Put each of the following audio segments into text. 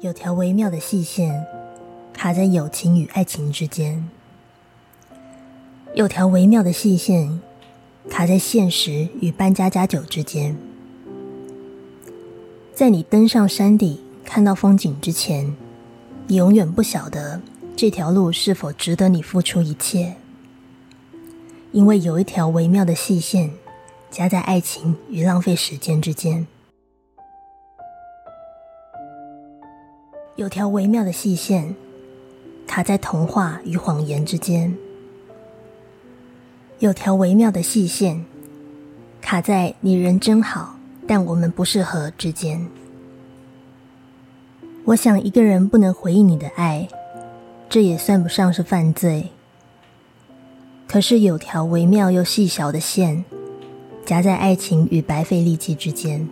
有条微妙的细线卡在友情与爱情之间，有条微妙的细线卡在现实与搬家家酒之间。在你登上山顶看到风景之前，你永远不晓得这条路是否值得你付出一切，因为有一条微妙的细线夹在爱情与浪费时间之间。有条微妙的细线卡在童话与谎言之间，有条微妙的细线卡在你人真好，但我们不适合之间。我想，一个人不能回应你的爱，这也算不上是犯罪。可是，有条微妙又细小的线夹在爱情与白费力气之间。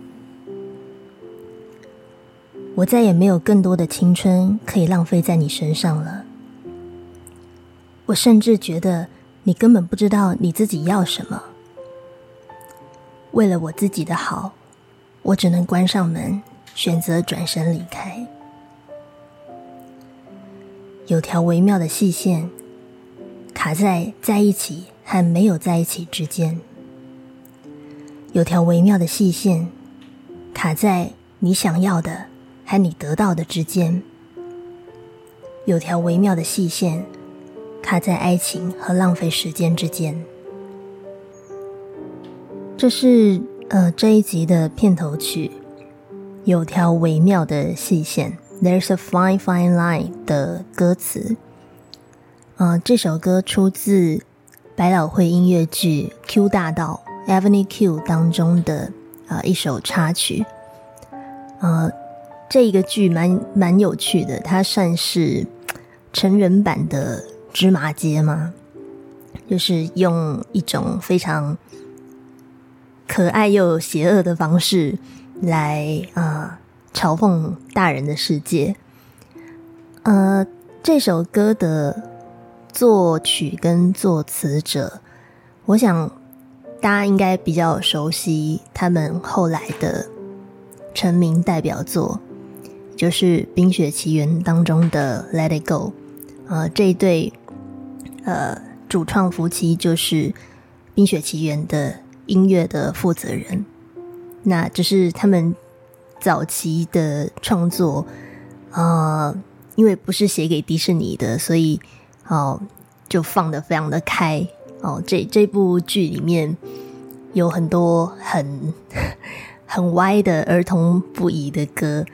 我再也没有更多的青春可以浪费在你身上了。我甚至觉得你根本不知道你自己要什么。为了我自己的好，我只能关上门，选择转身离开。有条微妙的细线卡在在一起和没有在一起之间。有条微妙的细线卡在你想要的。和你得到的之间，有条微妙的细线，卡在爱情和浪费时间之间。这是呃这一集的片头曲，有条微妙的细线，There's a fine fine line 的歌词。啊，这首歌出自百老汇音乐剧《Q 大道》（Avenue Q） 当中的啊一首插曲，呃。这一个剧蛮蛮有趣的，它算是成人版的芝麻街吗？就是用一种非常可爱又邪恶的方式来啊嘲讽大人的世界。呃，这首歌的作曲跟作词者，我想大家应该比较熟悉他们后来的成名代表作。就是《冰雪奇缘》当中的《Let It Go》，呃，这一对呃主创夫妻就是《冰雪奇缘》的音乐的负责人。那只是他们早期的创作，呃，因为不是写给迪士尼的，所以哦就放的非常的开哦。这这部剧里面有很多很 很歪的儿童不宜的歌。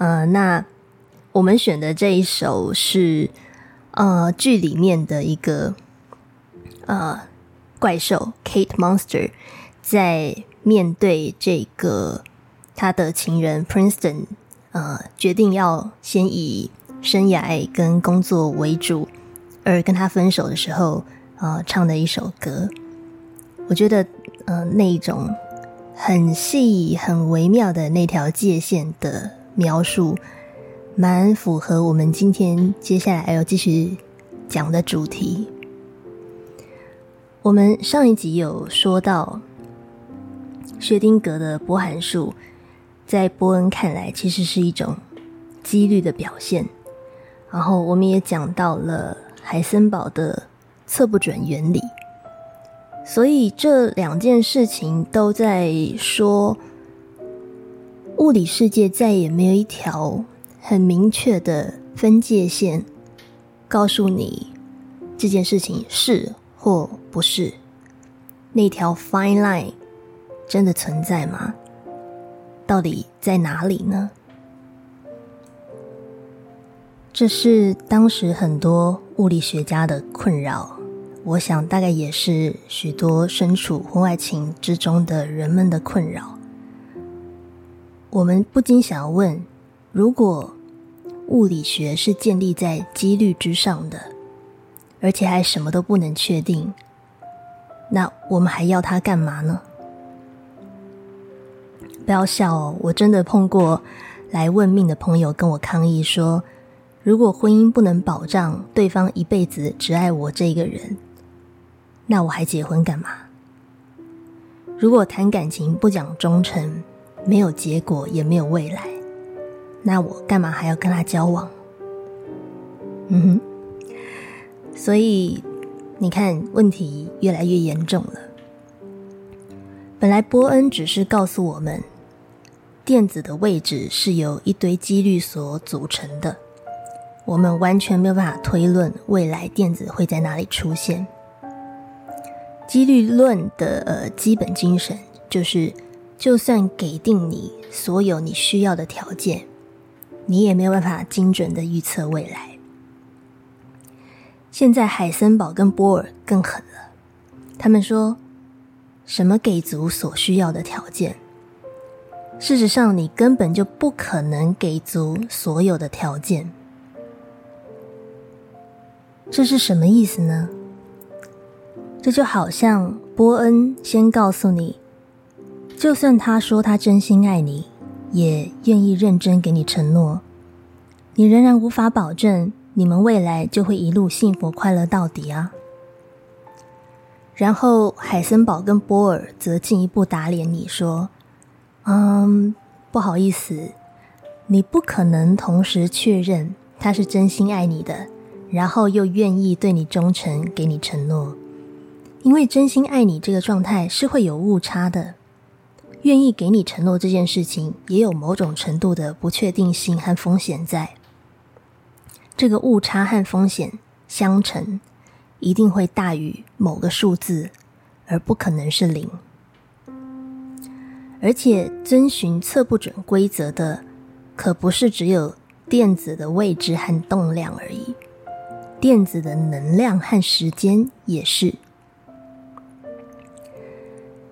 呃，那我们选的这一首是呃剧里面的一个呃怪兽 Kate Monster，在面对这个他的情人 Princeton，呃，决定要先以生涯跟工作为主，而跟他分手的时候，呃，唱的一首歌。我觉得，呃，那一种很细、很微妙的那条界限的。描述蛮符合我们今天接下来要继续讲的主题。我们上一集有说到，薛丁格的波函数在波恩看来其实是一种几率的表现。然后我们也讲到了海森堡的测不准原理。所以这两件事情都在说。物理世界再也没有一条很明确的分界线，告诉你这件事情是或不是。那条 fine line 真的存在吗？到底在哪里呢？这是当时很多物理学家的困扰，我想大概也是许多身处婚外情之中的人们的困扰。我们不禁想要问：如果物理学是建立在几率之上的，而且还什么都不能确定，那我们还要它干嘛呢？不要笑哦，我真的碰过来问命的朋友跟我抗议说：如果婚姻不能保障对方一辈子只爱我这个人，那我还结婚干嘛？如果谈感情不讲忠诚，没有结果，也没有未来。那我干嘛还要跟他交往？嗯哼，所以你看，问题越来越严重了。本来波恩只是告诉我们，电子的位置是由一堆几率所组成的，我们完全没有办法推论未来电子会在哪里出现。几率论的呃基本精神就是，就算给定你所有你需要的条件。你也没有办法精准的预测未来。现在海森堡跟波尔更狠了，他们说什么给足所需要的条件？事实上，你根本就不可能给足所有的条件。这是什么意思呢？这就好像波恩先告诉你，就算他说他真心爱你。也愿意认真给你承诺，你仍然无法保证你们未来就会一路幸福快乐到底啊。然后海森堡跟波尔则进一步打脸你说：“嗯，不好意思，你不可能同时确认他是真心爱你的，然后又愿意对你忠诚，给你承诺，因为真心爱你这个状态是会有误差的。”愿意给你承诺这件事情，也有某种程度的不确定性和风险在。这个误差和风险相乘，一定会大于某个数字，而不可能是零。而且，遵循测不准规则的，可不是只有电子的位置和动量而已，电子的能量和时间也是。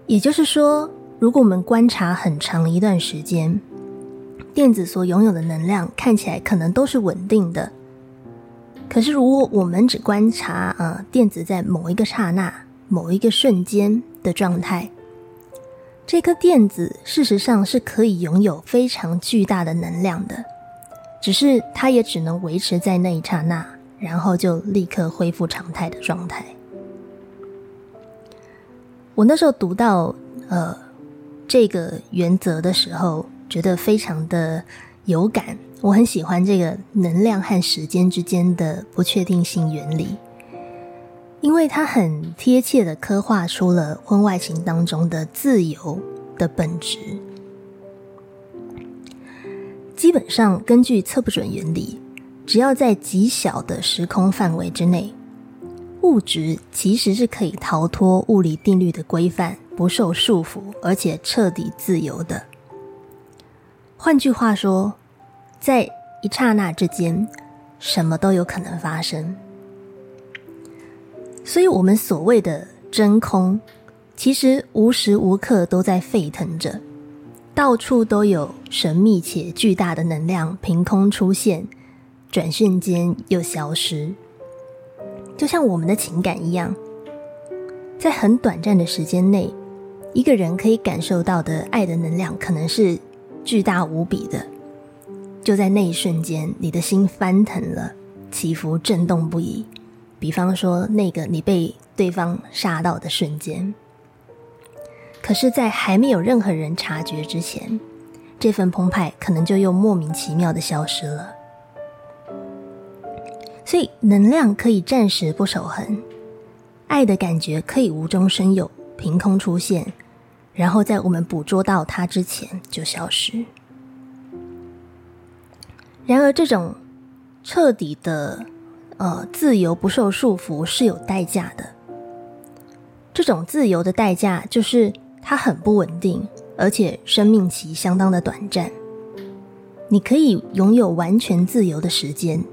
也就是说。如果我们观察很长一段时间，电子所拥有的能量看起来可能都是稳定的。可是，如果我们只观察啊电子在某一个刹那、某一个瞬间的状态，这颗电子事实上是可以拥有非常巨大的能量的，只是它也只能维持在那一刹那，然后就立刻恢复常态的状态。我那时候读到呃。这个原则的时候，觉得非常的有感。我很喜欢这个能量和时间之间的不确定性原理，因为它很贴切的刻画出了婚外情当中的自由的本质。基本上，根据测不准原理，只要在极小的时空范围之内，物质其实是可以逃脱物理定律的规范。不受束缚，而且彻底自由的。换句话说，在一刹那之间，什么都有可能发生。所以，我们所谓的真空，其实无时无刻都在沸腾着，到处都有神秘且巨大的能量凭空出现，转瞬间又消失，就像我们的情感一样，在很短暂的时间内。一个人可以感受到的爱的能量，可能是巨大无比的。就在那一瞬间，你的心翻腾了，起伏震动不已。比方说，那个你被对方杀到的瞬间。可是，在还没有任何人察觉之前，这份澎湃可能就又莫名其妙的消失了。所以，能量可以暂时不守恒，爱的感觉可以无中生有。凭空出现，然后在我们捕捉到它之前就消失。然而，这种彻底的呃自由不受束缚是有代价的。这种自由的代价就是它很不稳定，而且生命期相当的短暂。你可以拥有完全自由的时间，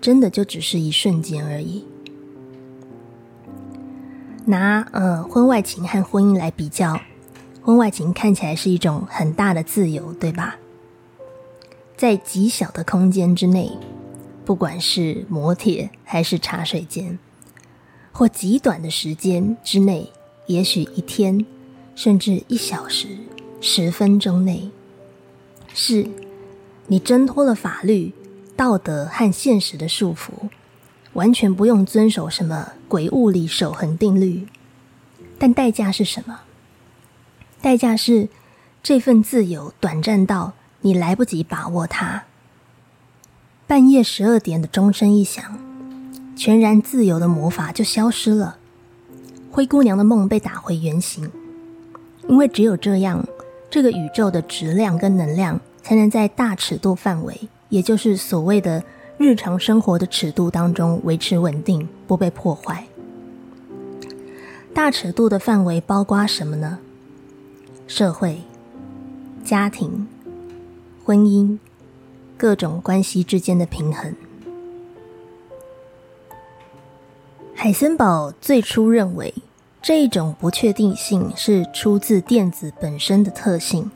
真的就只是一瞬间而已。拿呃婚外情和婚姻来比较，婚外情看起来是一种很大的自由，对吧？在极小的空间之内，不管是摩铁还是茶水间，或极短的时间之内，也许一天，甚至一小时、十分钟内，是你挣脱了法律、道德和现实的束缚。完全不用遵守什么鬼物理守恒定律，但代价是什么？代价是这份自由短暂到你来不及把握它，半夜十二点的钟声一响，全然自由的魔法就消失了，灰姑娘的梦被打回原形。因为只有这样，这个宇宙的质量跟能量才能在大尺度范围，也就是所谓的日常生活的尺度当中维持稳定，不被破坏。大尺度的范围包括什么呢？社会、家庭、婚姻，各种关系之间的平衡。海森堡最初认为，这一种不确定性是出自电子本身的特性。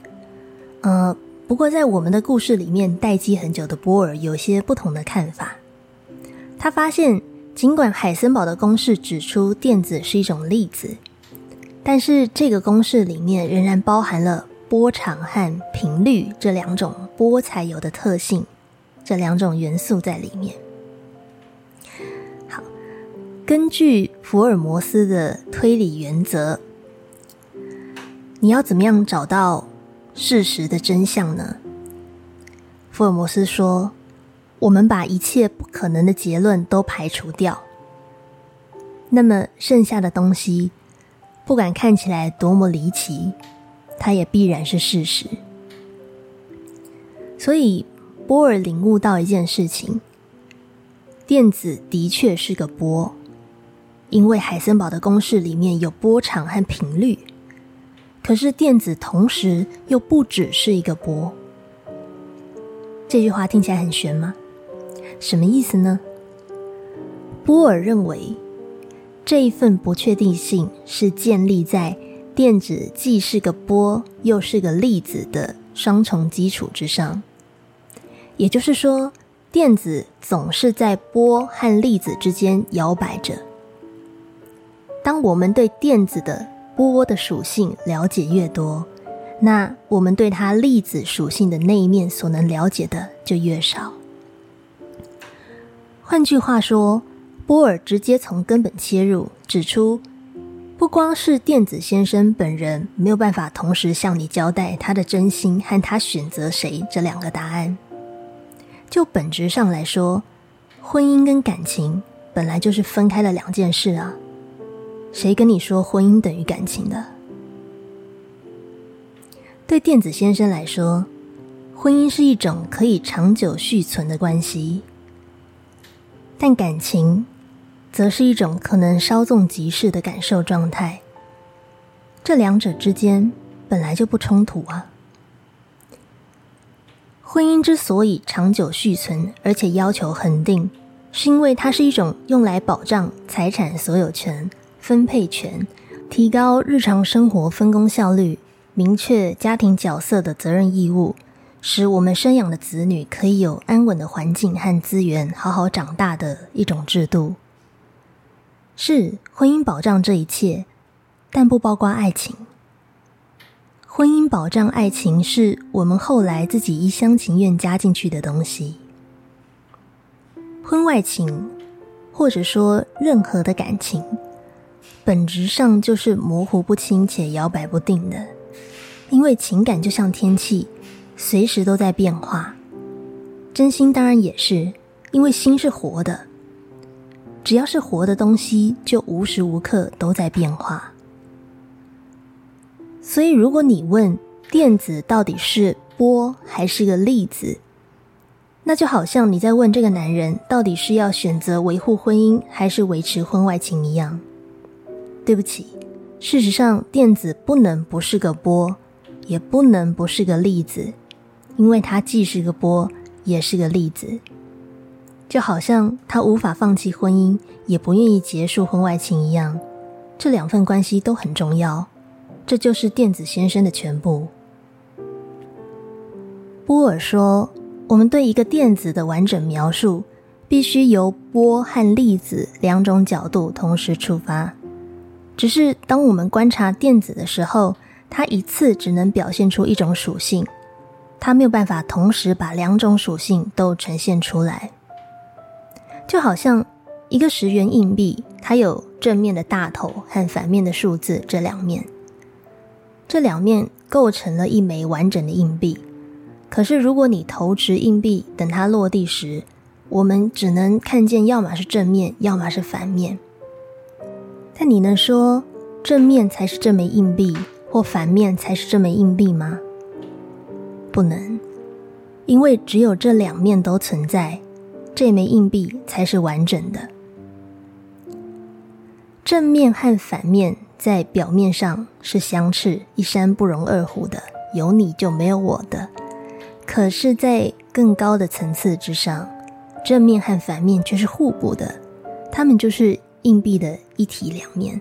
呃，不过在我们的故事里面，待机很久的波尔有些不同的看法。他发现。尽管海森堡的公式指出电子是一种粒子，但是这个公式里面仍然包含了波长和频率这两种波才有的特性，这两种元素在里面。好，根据福尔摩斯的推理原则，你要怎么样找到事实的真相呢？福尔摩斯说。我们把一切不可能的结论都排除掉，那么剩下的东西，不管看起来多么离奇，它也必然是事实。所以波尔领悟到一件事情：电子的确是个波，因为海森堡的公式里面有波长和频率。可是电子同时又不只是一个波。这句话听起来很玄吗？什么意思呢？波尔认为，这一份不确定性是建立在电子既是个波又是个粒子的双重基础之上。也就是说，电子总是在波和粒子之间摇摆着。当我们对电子的波的属性了解越多，那我们对它粒子属性的那一面所能了解的就越少。换句话说，波尔直接从根本切入，指出不光是电子先生本人没有办法同时向你交代他的真心和他选择谁这两个答案。就本质上来说，婚姻跟感情本来就是分开了两件事啊。谁跟你说婚姻等于感情的？对电子先生来说，婚姻是一种可以长久续存的关系。但感情，则是一种可能稍纵即逝的感受状态。这两者之间本来就不冲突啊。婚姻之所以长久续存，而且要求恒定，是因为它是一种用来保障财产所有权、分配权、提高日常生活分工效率、明确家庭角色的责任义务。使我们生养的子女可以有安稳的环境和资源，好好长大的一种制度。是婚姻保障这一切，但不包括爱情。婚姻保障爱情，是我们后来自己一厢情愿加进去的东西。婚外情，或者说任何的感情，本质上就是模糊不清且摇摆不定的，因为情感就像天气。随时都在变化，真心当然也是，因为心是活的。只要是活的东西，就无时无刻都在变化。所以，如果你问电子到底是波还是个粒子，那就好像你在问这个男人到底是要选择维护婚姻还是维持婚外情一样。对不起，事实上，电子不能不是个波，也不能不是个粒子。因为它既是个波，也是个粒子，就好像他无法放弃婚姻，也不愿意结束婚外情一样，这两份关系都很重要。这就是电子先生的全部。波尔说：“我们对一个电子的完整描述，必须由波和粒子两种角度同时出发。只是当我们观察电子的时候，它一次只能表现出一种属性。”它没有办法同时把两种属性都呈现出来，就好像一个十元硬币，它有正面的大头和反面的数字这两面，这两面构成了一枚完整的硬币。可是如果你投掷硬币，等它落地时，我们只能看见要么是正面，要么是反面。但你能说正面才是这枚硬币，或反面才是这枚硬币吗？不能，因为只有这两面都存在，这枚硬币才是完整的。正面和反面在表面上是相斥，一山不容二虎的，有你就没有我的。可是，在更高的层次之上，正面和反面却是互补的，它们就是硬币的一体两面。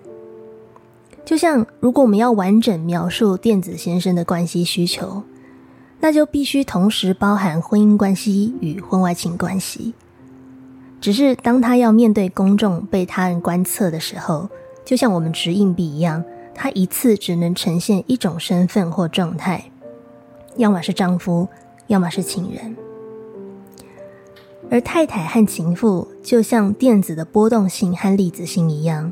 就像，如果我们要完整描述电子先生的关系需求，那就必须同时包含婚姻关系与婚外情关系。只是当他要面对公众被他人观测的时候，就像我们掷硬币一样，他一次只能呈现一种身份或状态，要么是丈夫，要么是情人。而太太和情妇就像电子的波动性和粒子性一样。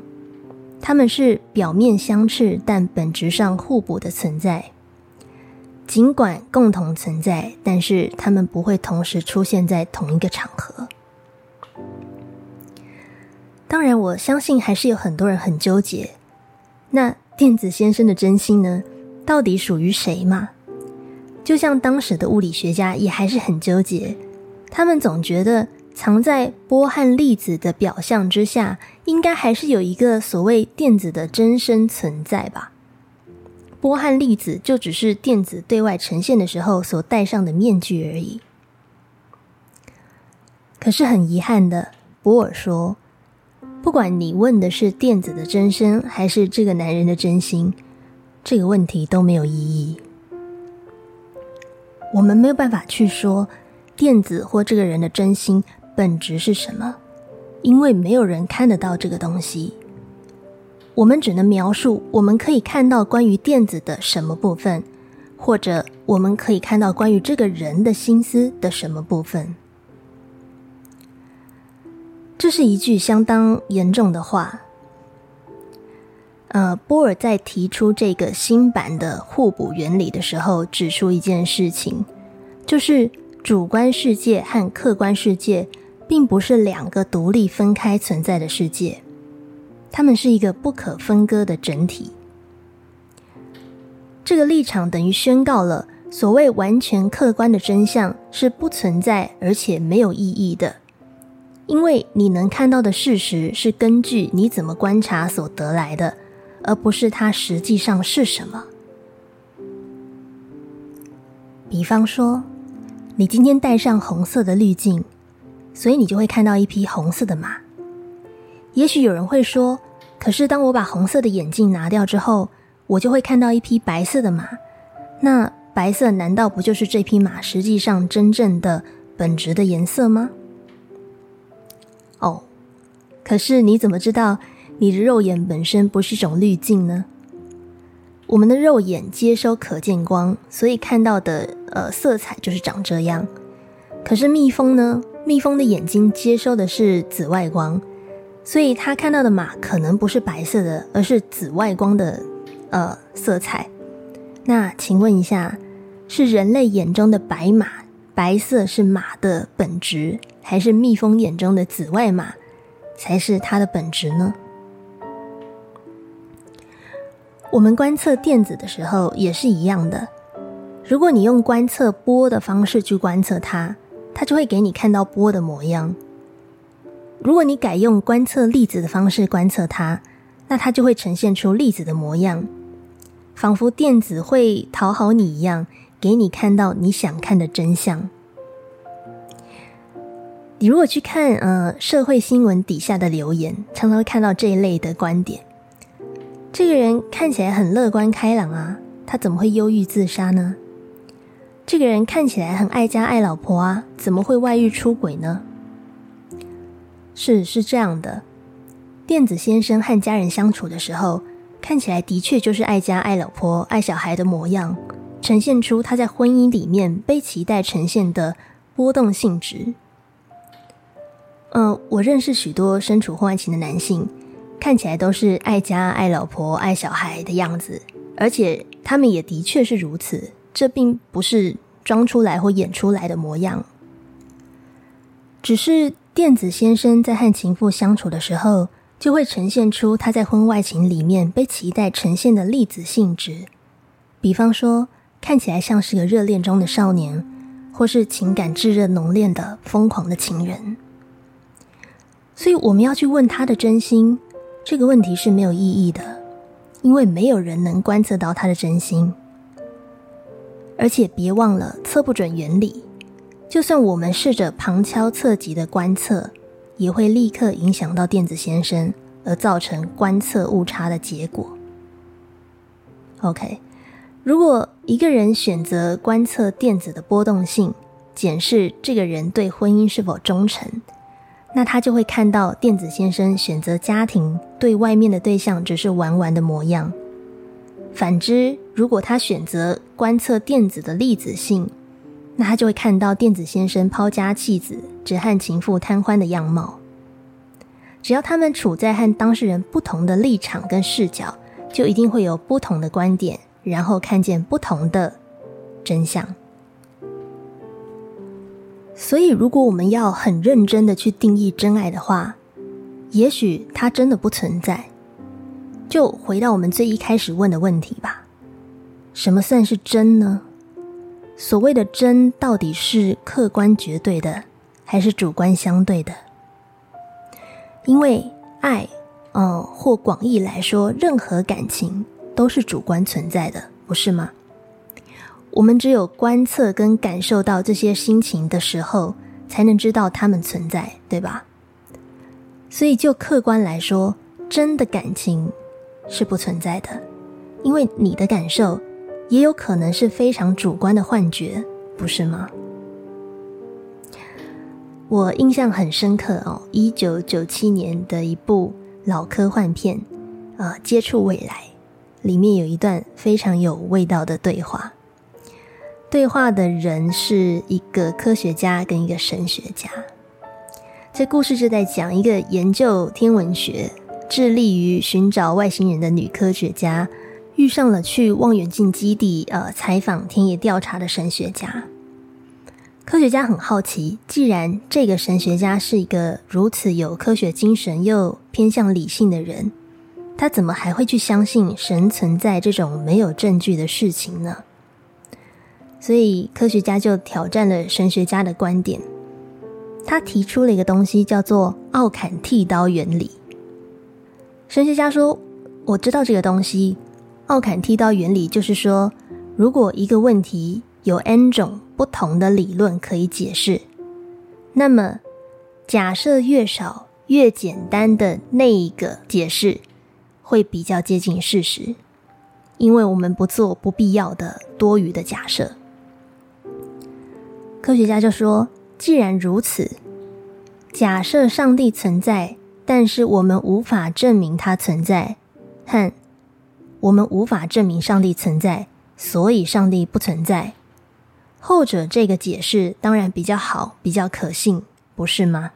他们是表面相斥，但本质上互补的存在。尽管共同存在，但是他们不会同时出现在同一个场合。当然，我相信还是有很多人很纠结。那电子先生的真心呢？到底属于谁嘛？就像当时的物理学家也还是很纠结。他们总觉得。藏在波和粒子的表象之下，应该还是有一个所谓电子的真身存在吧？波和粒子就只是电子对外呈现的时候所戴上的面具而已。可是很遗憾的，波尔说，不管你问的是电子的真身，还是这个男人的真心，这个问题都没有意义。我们没有办法去说电子或这个人的真心。本质是什么？因为没有人看得到这个东西，我们只能描述我们可以看到关于电子的什么部分，或者我们可以看到关于这个人的心思的什么部分。这是一句相当严重的话。呃，波尔在提出这个新版的互补原理的时候，指出一件事情，就是主观世界和客观世界。并不是两个独立分开存在的世界，它们是一个不可分割的整体。这个立场等于宣告了所谓完全客观的真相是不存在而且没有意义的，因为你能看到的事实是根据你怎么观察所得来的，而不是它实际上是什么。比方说，你今天戴上红色的滤镜。所以你就会看到一匹红色的马。也许有人会说：“可是当我把红色的眼镜拿掉之后，我就会看到一匹白色的马。那白色难道不就是这匹马实际上真正的本质的颜色吗？”哦，可是你怎么知道你的肉眼本身不是一种滤镜呢？我们的肉眼接收可见光，所以看到的呃色彩就是长这样。可是蜜蜂呢？蜜蜂的眼睛接收的是紫外光，所以它看到的马可能不是白色的，而是紫外光的呃色彩。那请问一下，是人类眼中的白马白色是马的本质，还是蜜蜂眼中的紫外马才是它的本质呢？我们观测电子的时候也是一样的，如果你用观测波的方式去观测它。它就会给你看到波的模样。如果你改用观测粒子的方式观测它，那它就会呈现出粒子的模样，仿佛电子会讨好你一样，给你看到你想看的真相。你如果去看呃社会新闻底下的留言，常常会看到这一类的观点。这个人看起来很乐观开朗啊，他怎么会忧郁自杀呢？这个人看起来很爱家爱老婆啊，怎么会外遇出轨呢？是是这样的，电子先生和家人相处的时候，看起来的确就是爱家爱老婆爱小孩的模样，呈现出他在婚姻里面被期待呈现的波动性质。嗯，我认识许多身处婚外情的男性，看起来都是爱家爱老婆爱小孩的样子，而且他们也的确是如此。这并不是装出来或演出来的模样。只是电子先生在和情妇相处的时候，就会呈现出他在婚外情里面被期待呈现的粒子性质，比方说看起来像是个热恋中的少年，或是情感炙热浓烈的疯狂的情人。所以我们要去问他的真心，这个问题是没有意义的，因为没有人能观测到他的真心。而且别忘了测不准原理。就算我们试着旁敲侧击的观测，也会立刻影响到电子先生，而造成观测误差的结果。OK，如果一个人选择观测电子的波动性，检视这个人对婚姻是否忠诚，那他就会看到电子先生选择家庭对外面的对象只是玩玩的模样。反之，如果他选择观测电子的粒子性，那他就会看到电子先生抛家弃子、只和情妇贪欢的样貌。只要他们处在和当事人不同的立场跟视角，就一定会有不同的观点，然后看见不同的真相。所以，如果我们要很认真的去定义真爱的话，也许它真的不存在。就回到我们最一开始问的问题吧：什么算是真呢？所谓的真，到底是客观绝对的，还是主观相对的？因为爱，嗯，或广义来说，任何感情都是主观存在的，不是吗？我们只有观测跟感受到这些心情的时候，才能知道它们存在，对吧？所以，就客观来说，真的感情是不存在的，因为你的感受。也有可能是非常主观的幻觉，不是吗？我印象很深刻哦，一九九七年的一部老科幻片，啊，《接触未来》里面有一段非常有味道的对话。对话的人是一个科学家跟一个神学家。这故事就在讲一个研究天文学、致力于寻找外星人的女科学家。遇上了去望远镜基地呃采访田野调查的神学家，科学家很好奇，既然这个神学家是一个如此有科学精神又偏向理性的人，他怎么还会去相信神存在这种没有证据的事情呢？所以科学家就挑战了神学家的观点，他提出了一个东西叫做奥坎剃刀原理。神学家说：“我知道这个东西。”奥坎剃刀原理就是说，如果一个问题有 n 种不同的理论可以解释，那么假设越少越简单的那一个解释会比较接近事实，因为我们不做不必要的多余的假设。科学家就说，既然如此，假设上帝存在，但是我们无法证明它存在，和我们无法证明上帝存在，所以上帝不存在。后者这个解释当然比较好，比较可信，不是吗？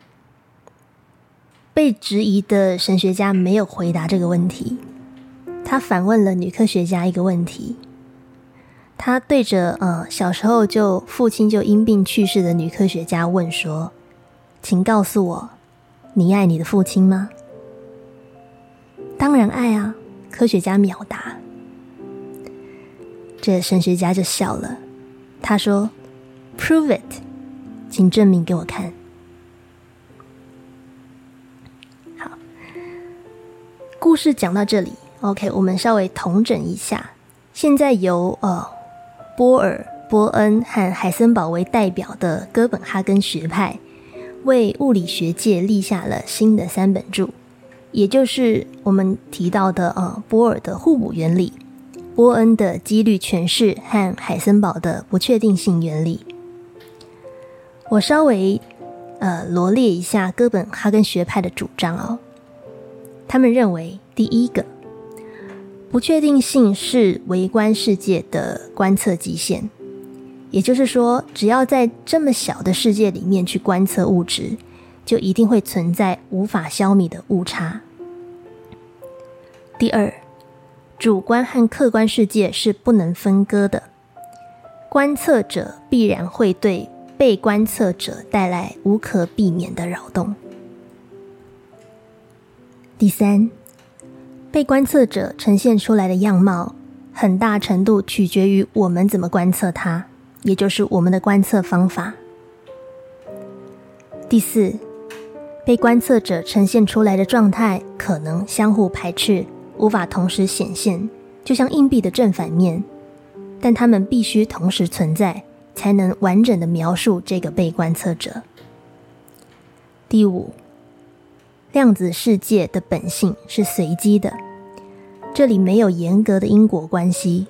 被质疑的神学家没有回答这个问题，他反问了女科学家一个问题。他对着呃小时候就父亲就因病去世的女科学家问说：“请告诉我，你爱你的父亲吗？”当然爱啊。科学家秒答，这神学家就笑了。他说：“Prove it，请证明给我看。”好，故事讲到这里，OK，我们稍微统整一下。现在由呃波尔、波恩和海森堡为代表的哥本哈根学派，为物理学界立下了新的三本柱。也就是我们提到的呃，波尔的互补原理、波恩的几率诠释和海森堡的不确定性原理。我稍微呃罗列一下哥本哈根学派的主张哦。他们认为，第一个，不确定性是微观世界的观测极限，也就是说，只要在这么小的世界里面去观测物质。就一定会存在无法消弭的误差。第二，主观和客观世界是不能分割的，观测者必然会对被观测者带来无可避免的扰动。第三，被观测者呈现出来的样貌，很大程度取决于我们怎么观测它，也就是我们的观测方法。第四，被观测者呈现出来的状态可能相互排斥，无法同时显现，就像硬币的正反面，但它们必须同时存在，才能完整的描述这个被观测者。第五，量子世界的本性是随机的，这里没有严格的因果关系，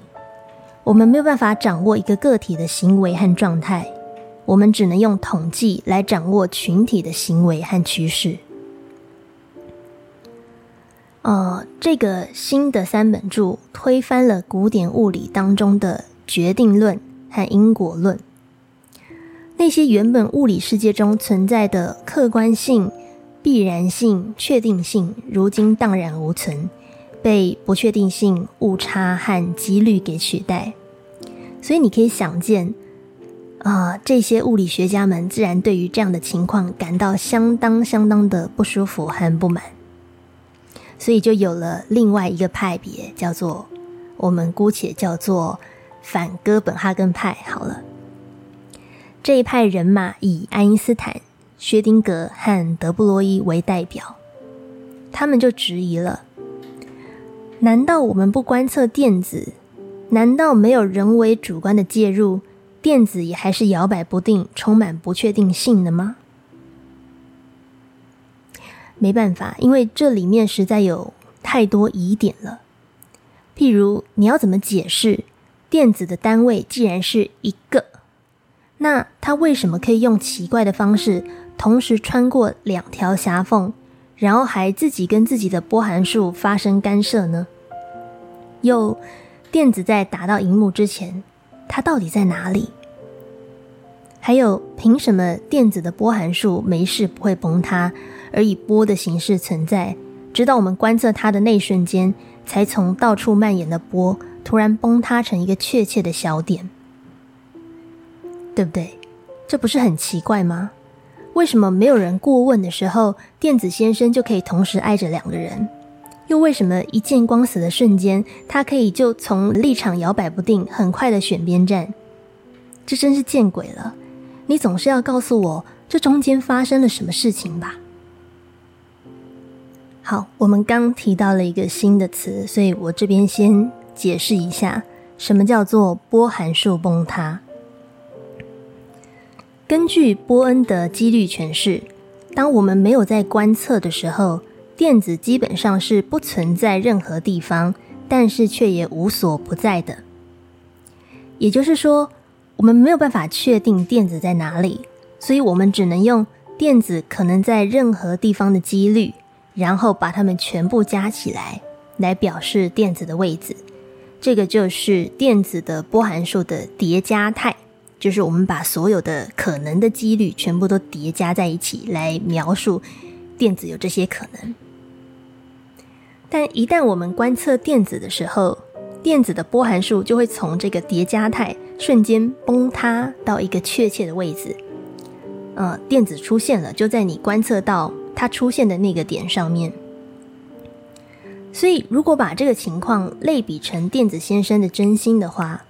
我们没有办法掌握一个个体的行为和状态。我们只能用统计来掌握群体的行为和趋势。呃，这个新的三本著推翻了古典物理当中的决定论和因果论。那些原本物理世界中存在的客观性、必然性、确定性，如今荡然无存，被不确定性、误差和几率给取代。所以你可以想见。啊，这些物理学家们自然对于这样的情况感到相当相当的不舒服和不满，所以就有了另外一个派别，叫做我们姑且叫做反哥本哈根派。好了，这一派人马以爱因斯坦、薛丁格和德布罗伊为代表，他们就质疑了：难道我们不观测电子？难道没有人为主观的介入？电子也还是摇摆不定、充满不确定性的吗？没办法，因为这里面实在有太多疑点了。譬如，你要怎么解释电子的单位既然是一个，那它为什么可以用奇怪的方式同时穿过两条狭缝，然后还自己跟自己的波函数发生干涉呢？又，电子在打到荧幕之前。它到底在哪里？还有，凭什么电子的波函数没事不会崩塌，而以波的形式存在，直到我们观测它的那瞬间，才从到处蔓延的波突然崩塌成一个确切的小点，对不对？这不是很奇怪吗？为什么没有人过问的时候，电子先生就可以同时爱着两个人？又为什么一见光死的瞬间，他可以就从立场摇摆不定，很快的选边站？这真是见鬼了！你总是要告诉我这中间发生了什么事情吧？好，我们刚提到了一个新的词，所以我这边先解释一下，什么叫做波函数崩塌。根据波恩的几率诠释，当我们没有在观测的时候。电子基本上是不存在任何地方，但是却也无所不在的。也就是说，我们没有办法确定电子在哪里，所以我们只能用电子可能在任何地方的几率，然后把它们全部加起来，来表示电子的位置。这个就是电子的波函数的叠加态，就是我们把所有的可能的几率全部都叠加在一起，来描述电子有这些可能。但一旦我们观测电子的时候，电子的波函数就会从这个叠加态瞬间崩塌到一个确切的位置。呃，电子出现了，就在你观测到它出现的那个点上面。所以，如果把这个情况类比成电子先生的真心的话，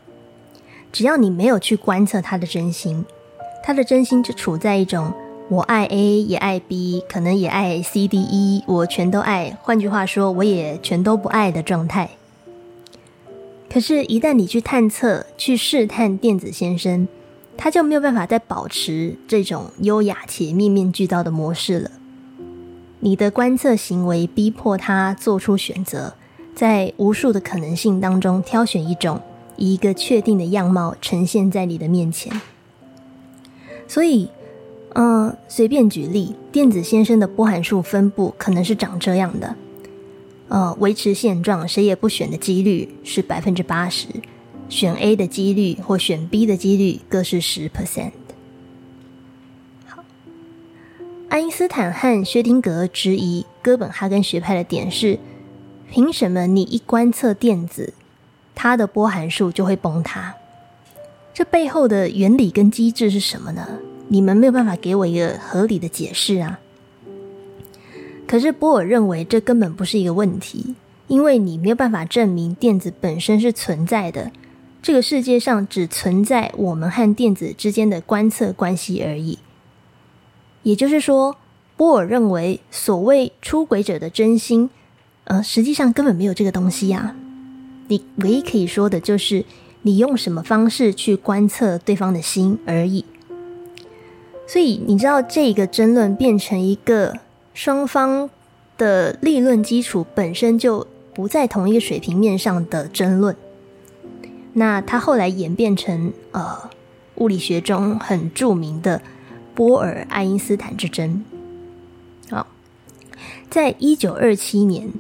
只要你没有去观测他的真心，他的真心就处在一种。我爱 A 也爱 B，可能也爱 C、D、E，我全都爱。换句话说，我也全都不爱的状态。可是，一旦你去探测、去试探电子先生，他就没有办法再保持这种优雅且面面俱到的模式了。你的观测行为逼迫他做出选择，在无数的可能性当中挑选一种，以一个确定的样貌呈现在你的面前。所以。嗯，随便举例，电子先生的波函数分布可能是长这样的：呃，维持现状，谁也不选的几率是百分之八十，选 A 的几率或选 B 的几率各是十 percent。好，爱因斯坦和薛丁格质疑哥本哈根学派的点是：凭什么你一观测电子，它的波函数就会崩塌？这背后的原理跟机制是什么呢？你们没有办法给我一个合理的解释啊。可是波尔认为这根本不是一个问题，因为你没有办法证明电子本身是存在的。这个世界上只存在我们和电子之间的观测关系而已。也就是说，波尔认为所谓出轨者的真心，呃，实际上根本没有这个东西呀。你唯一可以说的就是你用什么方式去观测对方的心而已。所以你知道，这个争论变成一个双方的立论基础本身就不在同一个水平面上的争论。那它后来演变成呃，物理学中很著名的波尔爱因斯坦之争。好，在一九二七年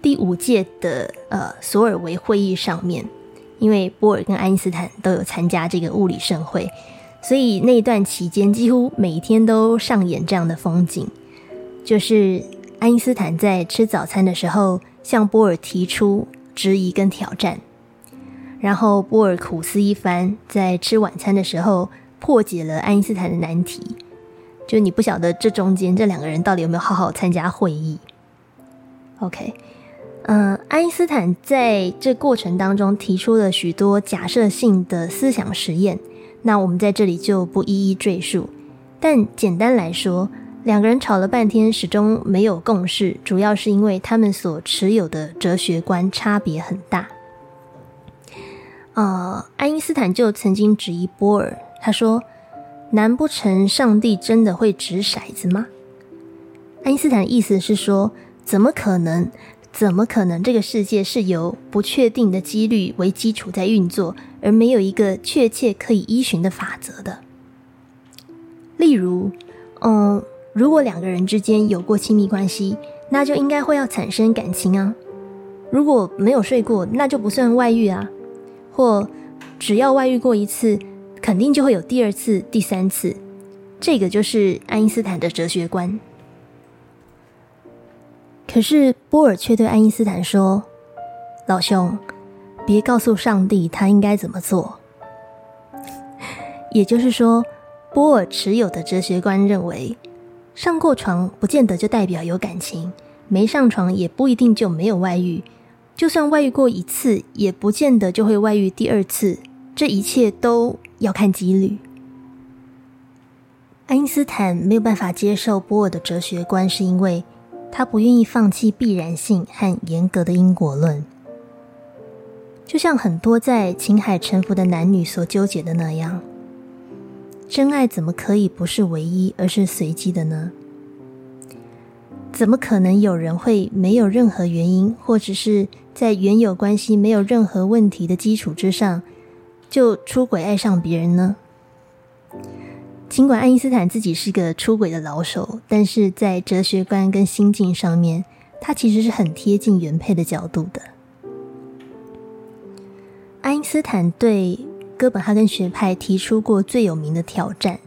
第五届的呃索尔维会议上面，因为波尔跟爱因斯坦都有参加这个物理盛会，所以那段期间几乎每天都上演这样的风景，就是爱因斯坦在吃早餐的时候向波尔提出质疑跟挑战。然后波尔苦思一番，在吃晚餐的时候破解了爱因斯坦的难题。就你不晓得这中间这两个人到底有没有好好参加会议？OK，嗯，爱因斯坦在这过程当中提出了许多假设性的思想实验，那我们在这里就不一一赘述。但简单来说，两个人吵了半天，始终没有共识，主要是因为他们所持有的哲学观差别很大。呃，爱因斯坦就曾经质疑波尔，他说：“难不成上帝真的会掷骰子吗？”爱因斯坦的意思是说，怎么可能？怎么可能？这个世界是由不确定的几率为基础在运作，而没有一个确切可以依循的法则的。例如，嗯，如果两个人之间有过亲密关系，那就应该会要产生感情啊。如果没有睡过，那就不算外遇啊。或只要外遇过一次，肯定就会有第二次、第三次。这个就是爱因斯坦的哲学观。可是波尔却对爱因斯坦说：“老兄，别告诉上帝他应该怎么做。”也就是说，波尔持有的哲学观认为，上过床不见得就代表有感情，没上床也不一定就没有外遇。就算外遇过一次，也不见得就会外遇第二次。这一切都要看几率。爱因斯坦没有办法接受波尔的哲学观，是因为他不愿意放弃必然性和严格的因果论。就像很多在情海沉浮的男女所纠结的那样，真爱怎么可以不是唯一，而是随机的呢？怎么可能有人会没有任何原因，或者是在原有关系没有任何问题的基础之上，就出轨爱上别人呢？尽管爱因斯坦自己是个出轨的老手，但是在哲学观跟心境上面，他其实是很贴近原配的角度的。爱因斯坦对哥本哈根学派提出过最有名的挑战，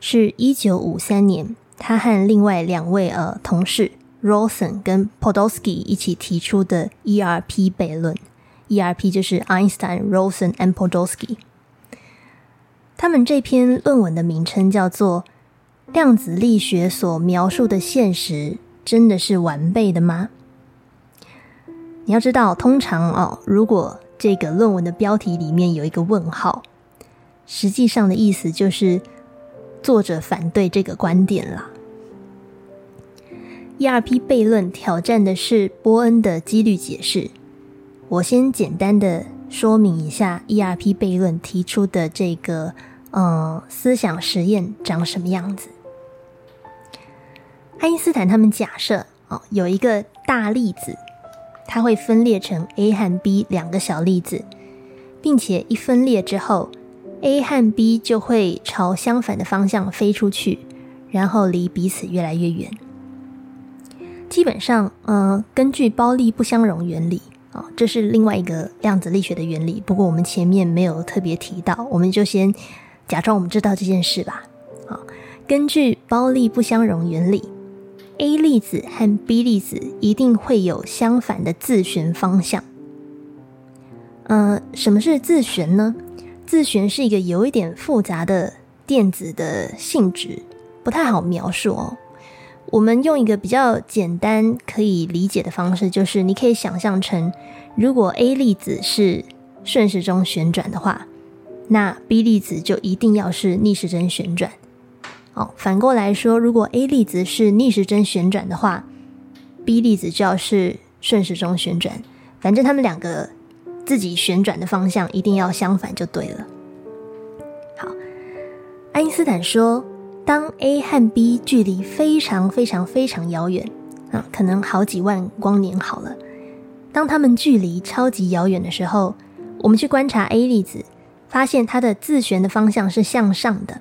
是一九五三年。他和另外两位呃同事 Rosen 跟 Podolsky 一起提出的 ERP 悖论，ERP 就是 Einstein、Rosen and Podolsky。他们这篇论文的名称叫做《量子力学所描述的现实真的是完备的吗？》你要知道，通常哦，如果这个论文的标题里面有一个问号，实际上的意思就是作者反对这个观点啦。E.R.P. 悖论挑战的是波恩的几率解释。我先简单的说明一下 E.R.P. 悖论提出的这个呃思想实验长什么样子。爱因斯坦他们假设哦，有一个大粒子，它会分裂成 A 和 B 两个小粒子，并且一分裂之后，A 和 B 就会朝相反的方向飞出去，然后离彼此越来越远。基本上，呃，根据包粒不相容原理啊，这是另外一个量子力学的原理。不过我们前面没有特别提到，我们就先假装我们知道这件事吧。好，根据包利不相容原理，A 粒子和 B 粒子一定会有相反的自旋方向。呃，什么是自旋呢？自旋是一个有一点复杂的电子的性质不太好描述哦。我们用一个比较简单可以理解的方式，就是你可以想象成，如果 A 粒子是顺时钟旋转的话，那 B 粒子就一定要是逆时针旋转。哦，反过来说，如果 A 粒子是逆时针旋转的话，B 粒子就要是顺时钟旋转。反正他们两个自己旋转的方向一定要相反就对了。好，爱因斯坦说，当 A 和 B 距离非常非常非常遥远啊，可能好几万光年好了。当他们距离超级遥远的时候，我们去观察 A 粒子，发现它的自旋的方向是向上的。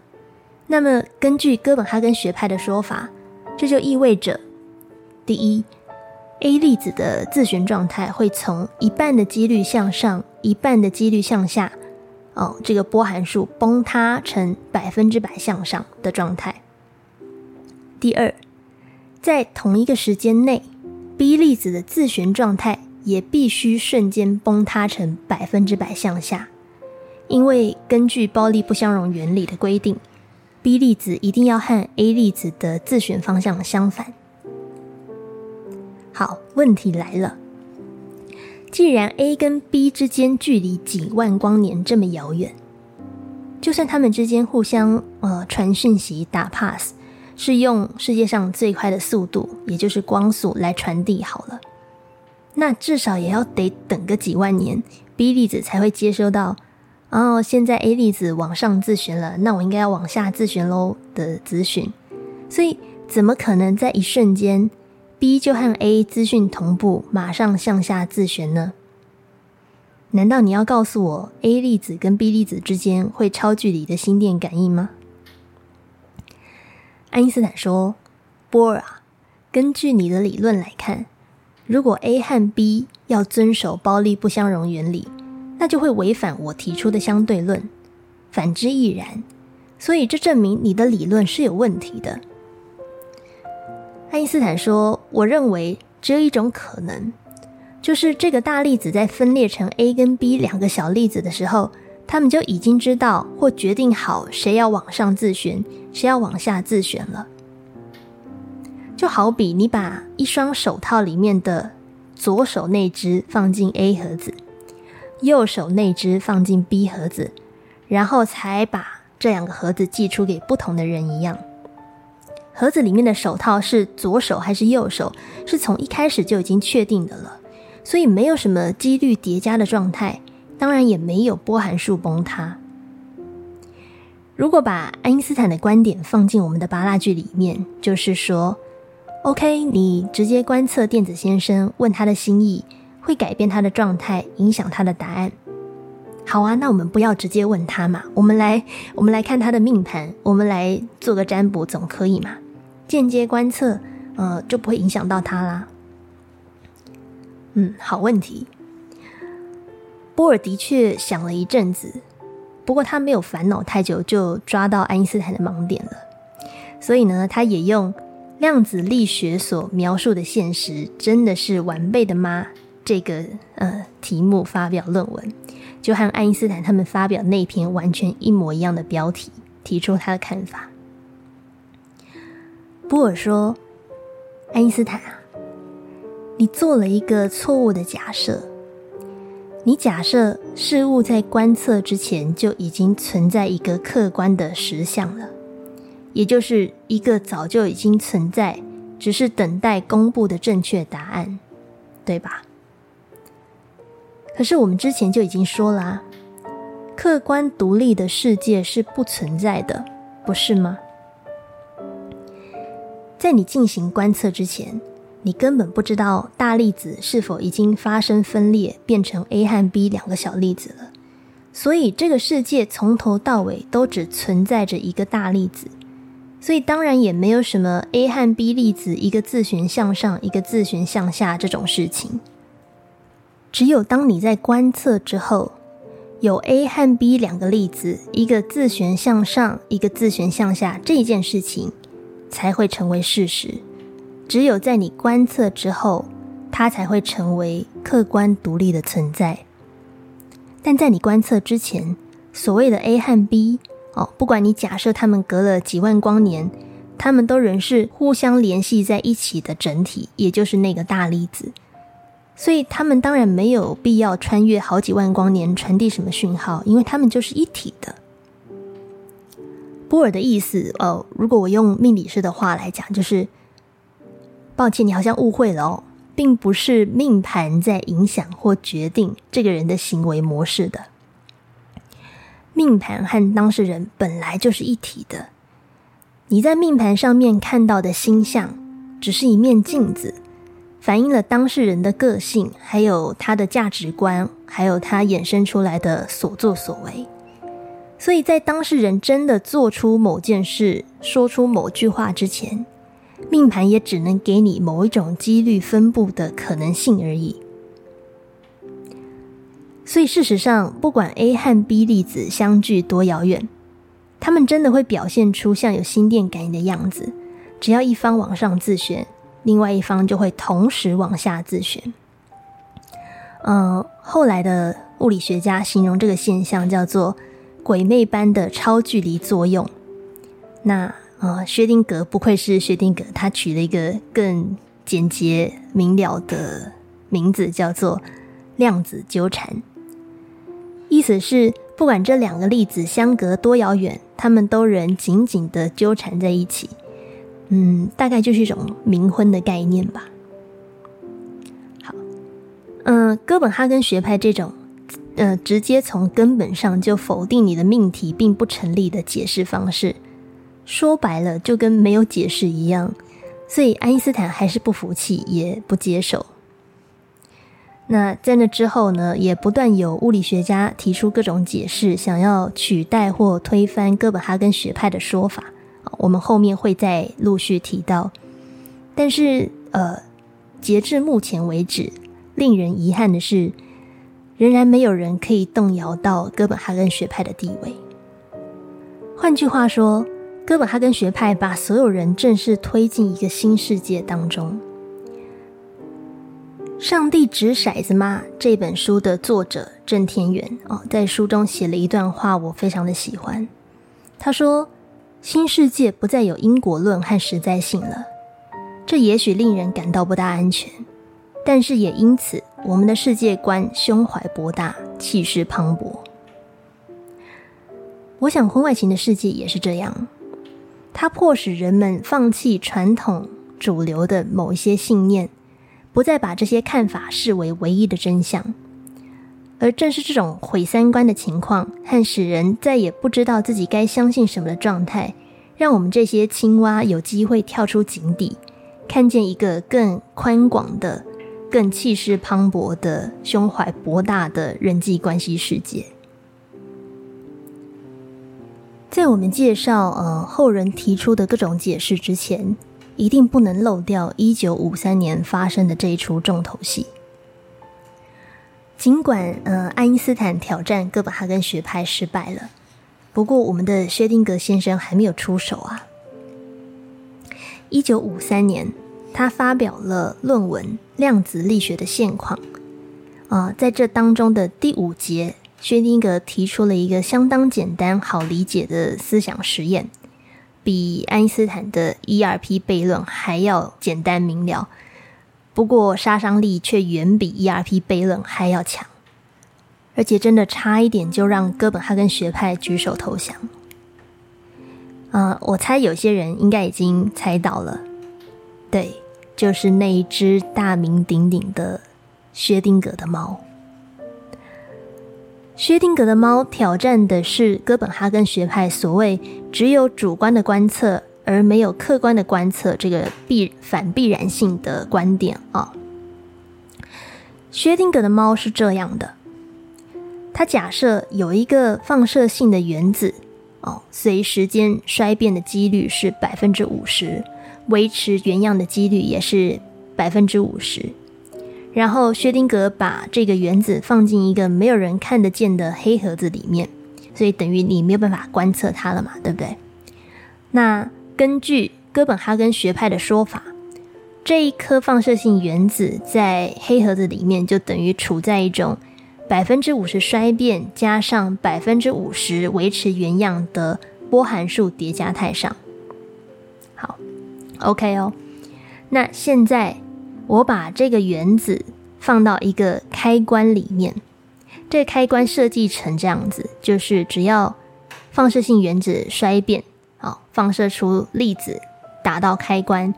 那么，根据哥本哈根学派的说法，这就意味着，第一，A 粒子的自旋状态会从一半的几率向上，一半的几率向下，哦，这个波函数崩塌成百分之百向上的状态。第二，在同一个时间内，B 粒子的自旋状态也必须瞬间崩塌成百分之百向下，因为根据包利不相容原理的规定。B 粒子一定要和 A 粒子的自旋方向相反。好，问题来了。既然 A 跟 B 之间距离几万光年这么遥远，就算他们之间互相呃传讯息打 pass，是用世界上最快的速度，也就是光速来传递好了，那至少也要得等个几万年，B 粒子才会接收到。哦，现在 A 粒子往上自旋了，那我应该要往下自旋喽的资讯，所以怎么可能在一瞬间 B 就和 A 资讯同步，马上向下自旋呢？难道你要告诉我 A 粒子跟 B 粒子之间会超距离的心电感应吗？爱因斯坦说：“波尔啊，根据你的理论来看，如果 A 和 B 要遵守包利不相容原理。”那就会违反我提出的相对论，反之亦然。所以这证明你的理论是有问题的。爱因斯坦说：“我认为只有一种可能，就是这个大粒子在分裂成 A 跟 B 两个小粒子的时候，他们就已经知道或决定好谁要往上自旋，谁要往下自旋了。就好比你把一双手套里面的左手那只放进 A 盒子。”右手那只放进 B 盒子，然后才把这两个盒子寄出给不同的人一样。盒子里面的手套是左手还是右手，是从一开始就已经确定的了，所以没有什么几率叠加的状态，当然也没有波函数崩塌。如果把爱因斯坦的观点放进我们的八大句里面，就是说，OK，你直接观测电子先生，问他的心意。会改变他的状态，影响他的答案。好啊，那我们不要直接问他嘛，我们来，我们来看他的命盘，我们来做个占卜，总可以嘛？间接观测，呃，就不会影响到他啦。嗯，好问题。波尔的确想了一阵子，不过他没有烦恼太久，就抓到爱因斯坦的盲点了。所以呢，他也用量子力学所描述的现实，真的是完备的吗？这个呃题目发表论文，就和爱因斯坦他们发表那篇完全一模一样的标题，提出他的看法。波尔说：“爱因斯坦啊，你做了一个错误的假设。你假设事物在观测之前就已经存在一个客观的实相了，也就是一个早就已经存在，只是等待公布的正确答案，对吧？”可是我们之前就已经说了，客观独立的世界是不存在的，不是吗？在你进行观测之前，你根本不知道大粒子是否已经发生分裂，变成 A 和 B 两个小粒子了。所以这个世界从头到尾都只存在着一个大粒子，所以当然也没有什么 A 和 B 粒子一个自旋向上，一个自旋向下这种事情。只有当你在观测之后，有 A 和 B 两个粒子，一个自旋向上，一个自旋向下，这件事情才会成为事实。只有在你观测之后，它才会成为客观独立的存在。但在你观测之前，所谓的 A 和 B 哦，不管你假设它们隔了几万光年，它们都仍是互相联系在一起的整体，也就是那个大粒子。所以他们当然没有必要穿越好几万光年传递什么讯号，因为他们就是一体的。波尔的意思，哦，如果我用命理师的话来讲，就是抱歉，你好像误会了哦，并不是命盘在影响或决定这个人的行为模式的。命盘和当事人本来就是一体的。你在命盘上面看到的星象，只是一面镜子，反映了当事人的个性，还有他的价值观，还有他衍生出来的所作所为。所以在当事人真的做出某件事、说出某句话之前，命盘也只能给你某一种几率分布的可能性而已。所以事实上，不管 A 和 B 粒子相距多遥远，他们真的会表现出像有心电感应的样子。只要一方往上自旋，另外一方就会同时往下自旋。嗯，后来的物理学家形容这个现象叫做。鬼魅般的超距离作用，那呃，薛定谔不愧是薛定谔，他取了一个更简洁明了的名字，叫做量子纠缠。意思是，不管这两个粒子相隔多遥远，它们都仍紧紧的纠缠在一起。嗯，大概就是一种冥婚的概念吧。好，嗯，哥本哈根学派这种。呃，直接从根本上就否定你的命题并不成立的解释方式，说白了就跟没有解释一样。所以爱因斯坦还是不服气，也不接受。那在那之后呢，也不断有物理学家提出各种解释，想要取代或推翻哥本哈根学派的说法。我们后面会再陆续提到。但是，呃，截至目前为止，令人遗憾的是。仍然没有人可以动摇到哥本哈根学派的地位。换句话说，哥本哈根学派把所有人正式推进一个新世界当中。《上帝掷骰子吗》这本书的作者郑天元哦，在书中写了一段话，我非常的喜欢。他说：“新世界不再有因果论和实在性了，这也许令人感到不大安全。”但是也因此，我们的世界观胸怀博大，气势磅礴。我想婚外情的世界也是这样，它迫使人们放弃传统主流的某一些信念，不再把这些看法视为唯一的真相。而正是这种毁三观的情况，和使人再也不知道自己该相信什么的状态，让我们这些青蛙有机会跳出井底，看见一个更宽广的。更气势磅礴的、胸怀博大的人际关系世界。在我们介绍呃后人提出的各种解释之前，一定不能漏掉一九五三年发生的这一出重头戏。尽管呃爱因斯坦挑战哥本哈根学派失败了，不过我们的薛定格先生还没有出手啊。一九五三年。他发表了论文《量子力学的现况》啊，在这当中的第五节，薛定格提出了一个相当简单、好理解的思想实验，比爱因斯坦的 ERP 悖论还要简单明了。不过杀伤力却远比 ERP 悖论还要强，而且真的差一点就让哥本哈根学派举手投降。啊，我猜有些人应该已经猜到了，对。就是那一只大名鼎鼎的薛定谔的猫。薛定谔的猫挑战的是哥本哈根学派所谓只有主观的观测而没有客观的观测这个必反必然性的观点啊。薛定谔的猫是这样的，他假设有一个放射性的原子哦，随时间衰变的几率是百分之五十。维持原样的几率也是百分之五十。然后薛定谔把这个原子放进一个没有人看得见的黑盒子里面，所以等于你没有办法观测它了嘛，对不对？那根据哥本哈根学派的说法，这一颗放射性原子在黑盒子里面就等于处在一种百分之五十衰变加上百分之五十维持原样的波函数叠加态上。好，OK 哦。那现在我把这个原子放到一个开关里面，这个开关设计成这样子，就是只要放射性原子衰变，好，放射出粒子，打到开关，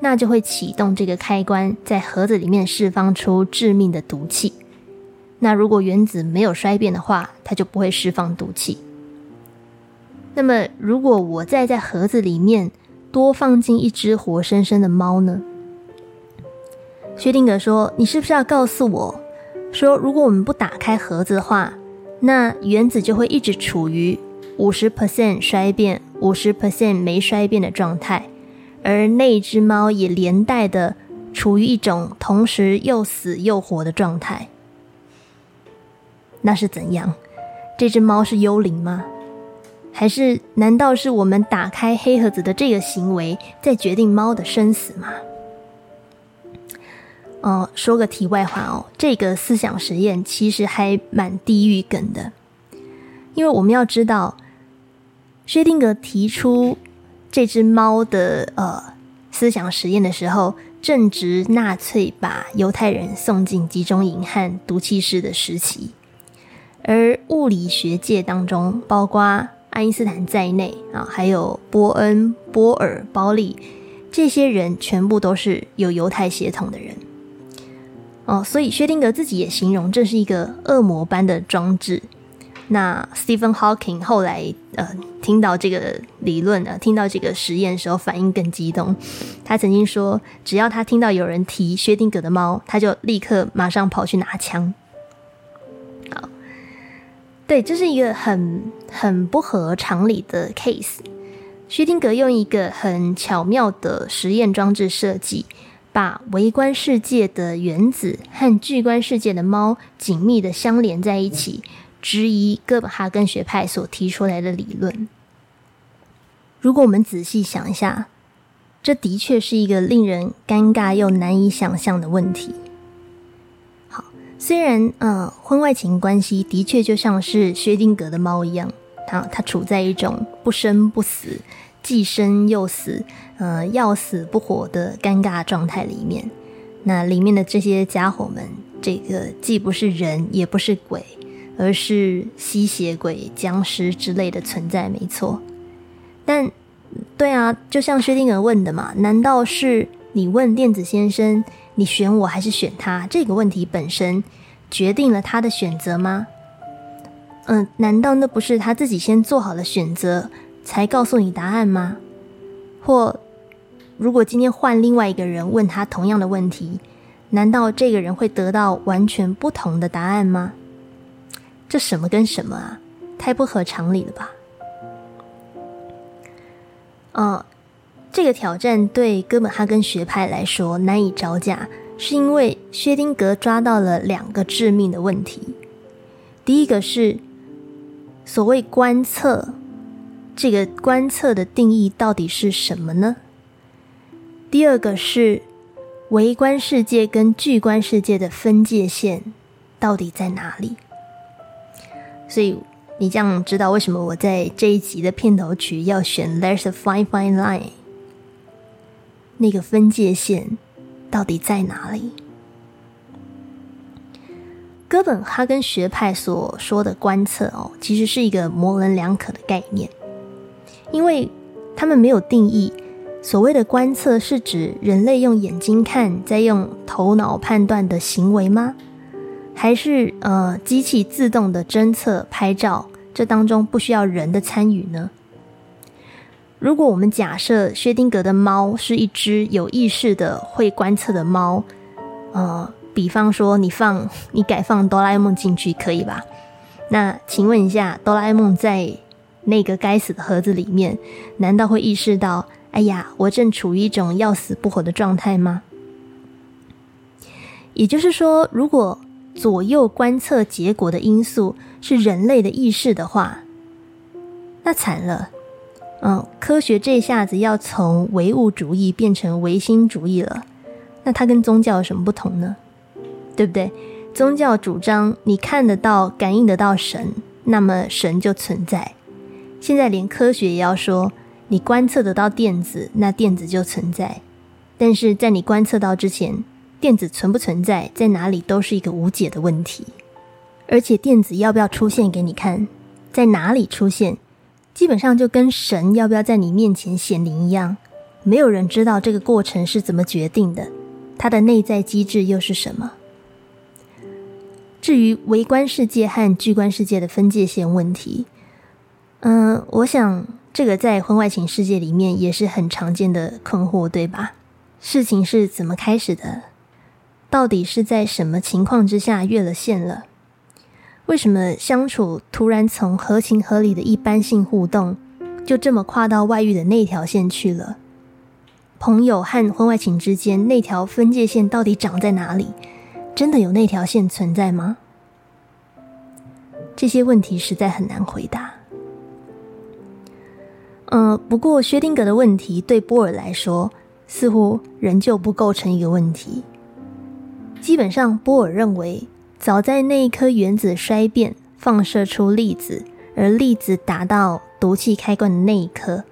那就会启动这个开关，在盒子里面释放出致命的毒气。那如果原子没有衰变的话，它就不会释放毒气。那么，如果我再在盒子里面，多放进一只活生生的猫呢？薛定谔说：“你是不是要告诉我，说如果我们不打开盒子的话，那原子就会一直处于五十 percent 衰变、五十 percent 没衰变的状态，而那只猫也连带的处于一种同时又死又活的状态？那是怎样？这只猫是幽灵吗？”还是难道是我们打开黑盒子的这个行为在决定猫的生死吗？哦，说个题外话哦，这个思想实验其实还蛮地狱梗的，因为我们要知道，薛定谔提出这只猫的呃思想实验的时候，正值纳粹把犹太人送进集中营和毒气室的时期，而物理学界当中，包括爱因斯坦在内啊，还有波恩、波尔、包利，这些人全部都是有犹太血统的人哦，所以薛定谔自己也形容这是一个恶魔般的装置。那 Stephen Hawking 后来呃听到这个理论呢，听到这个实验的时候，反应更激动。他曾经说，只要他听到有人提薛定谔的猫，他就立刻马上跑去拿枪。好对，这是一个很很不合常理的 case。薛定谔用一个很巧妙的实验装置设计，把微观世界的原子和巨观世界的猫紧密的相连在一起，质疑哥本哈根学派所提出来的理论。如果我们仔细想一下，这的确是一个令人尴尬又难以想象的问题。好虽然，呃，婚外情关系的确就像是薛定谔的猫一样，它它处在一种不生不死、既生又死、呃要死不活的尴尬状态里面。那里面的这些家伙们，这个既不是人，也不是鬼，而是吸血鬼、僵尸之类的存在，没错。但，对啊，就像薛定谔问的嘛，难道是你问电子先生？你选我还是选他？这个问题本身决定了他的选择吗？嗯，难道那不是他自己先做好了选择才告诉你答案吗？或如果今天换另外一个人问他同样的问题，难道这个人会得到完全不同的答案吗？这什么跟什么啊？太不合常理了吧？哦。这个挑战对哥本哈根学派来说难以招架，是因为薛定谔抓到了两个致命的问题。第一个是所谓观测，这个观测的定义到底是什么呢？第二个是微观世界跟巨观世界的分界线到底在哪里？所以你这样知道为什么我在这一集的片头曲要选《There's a Fine Fine Line》。那个分界线到底在哪里？哥本哈根学派所说的观测哦，其实是一个模棱两可的概念，因为他们没有定义所谓的观测是指人类用眼睛看，再用头脑判断的行为吗？还是呃机器自动的侦测、拍照，这当中不需要人的参与呢？如果我们假设薛定谔的猫是一只有意识的会观测的猫，呃，比方说你放你改放哆啦 A 梦进去可以吧？那请问一下，哆啦 A 梦在那个该死的盒子里面，难道会意识到，哎呀，我正处于一种要死不活的状态吗？也就是说，如果左右观测结果的因素是人类的意识的话，那惨了。嗯，科学这下子要从唯物主义变成唯心主义了，那它跟宗教有什么不同呢？对不对？宗教主张你看得到、感应得到神，那么神就存在。现在连科学也要说，你观测得到电子，那电子就存在。但是在你观测到之前，电子存不存在，在哪里都是一个无解的问题。而且电子要不要出现给你看，在哪里出现，基本上就跟神要不要在你面前显灵一样，没有人知道这个过程是怎么决定的，它的内在机制又是什么。至于微观世界和巨观世界的分界线问题，嗯，我想这个在婚外情世界里面也是很常见的困惑，对吧？事情是怎么开始的？到底是在什么情况之下越了线了？为什么相处突然从合情合理的一般性互动，就这么跨到外遇的那条线去了？朋友和婚外情之间那条分界线到底长在哪里？真的有那条线存在吗？这些问题实在很难回答。嗯，不过薛定谔的问题对波尔来说。似乎仍旧不构成一个问题。基本上，波尔认为，早在那一颗原子衰变，放射出粒子，而粒子达到毒气开关的那一刻，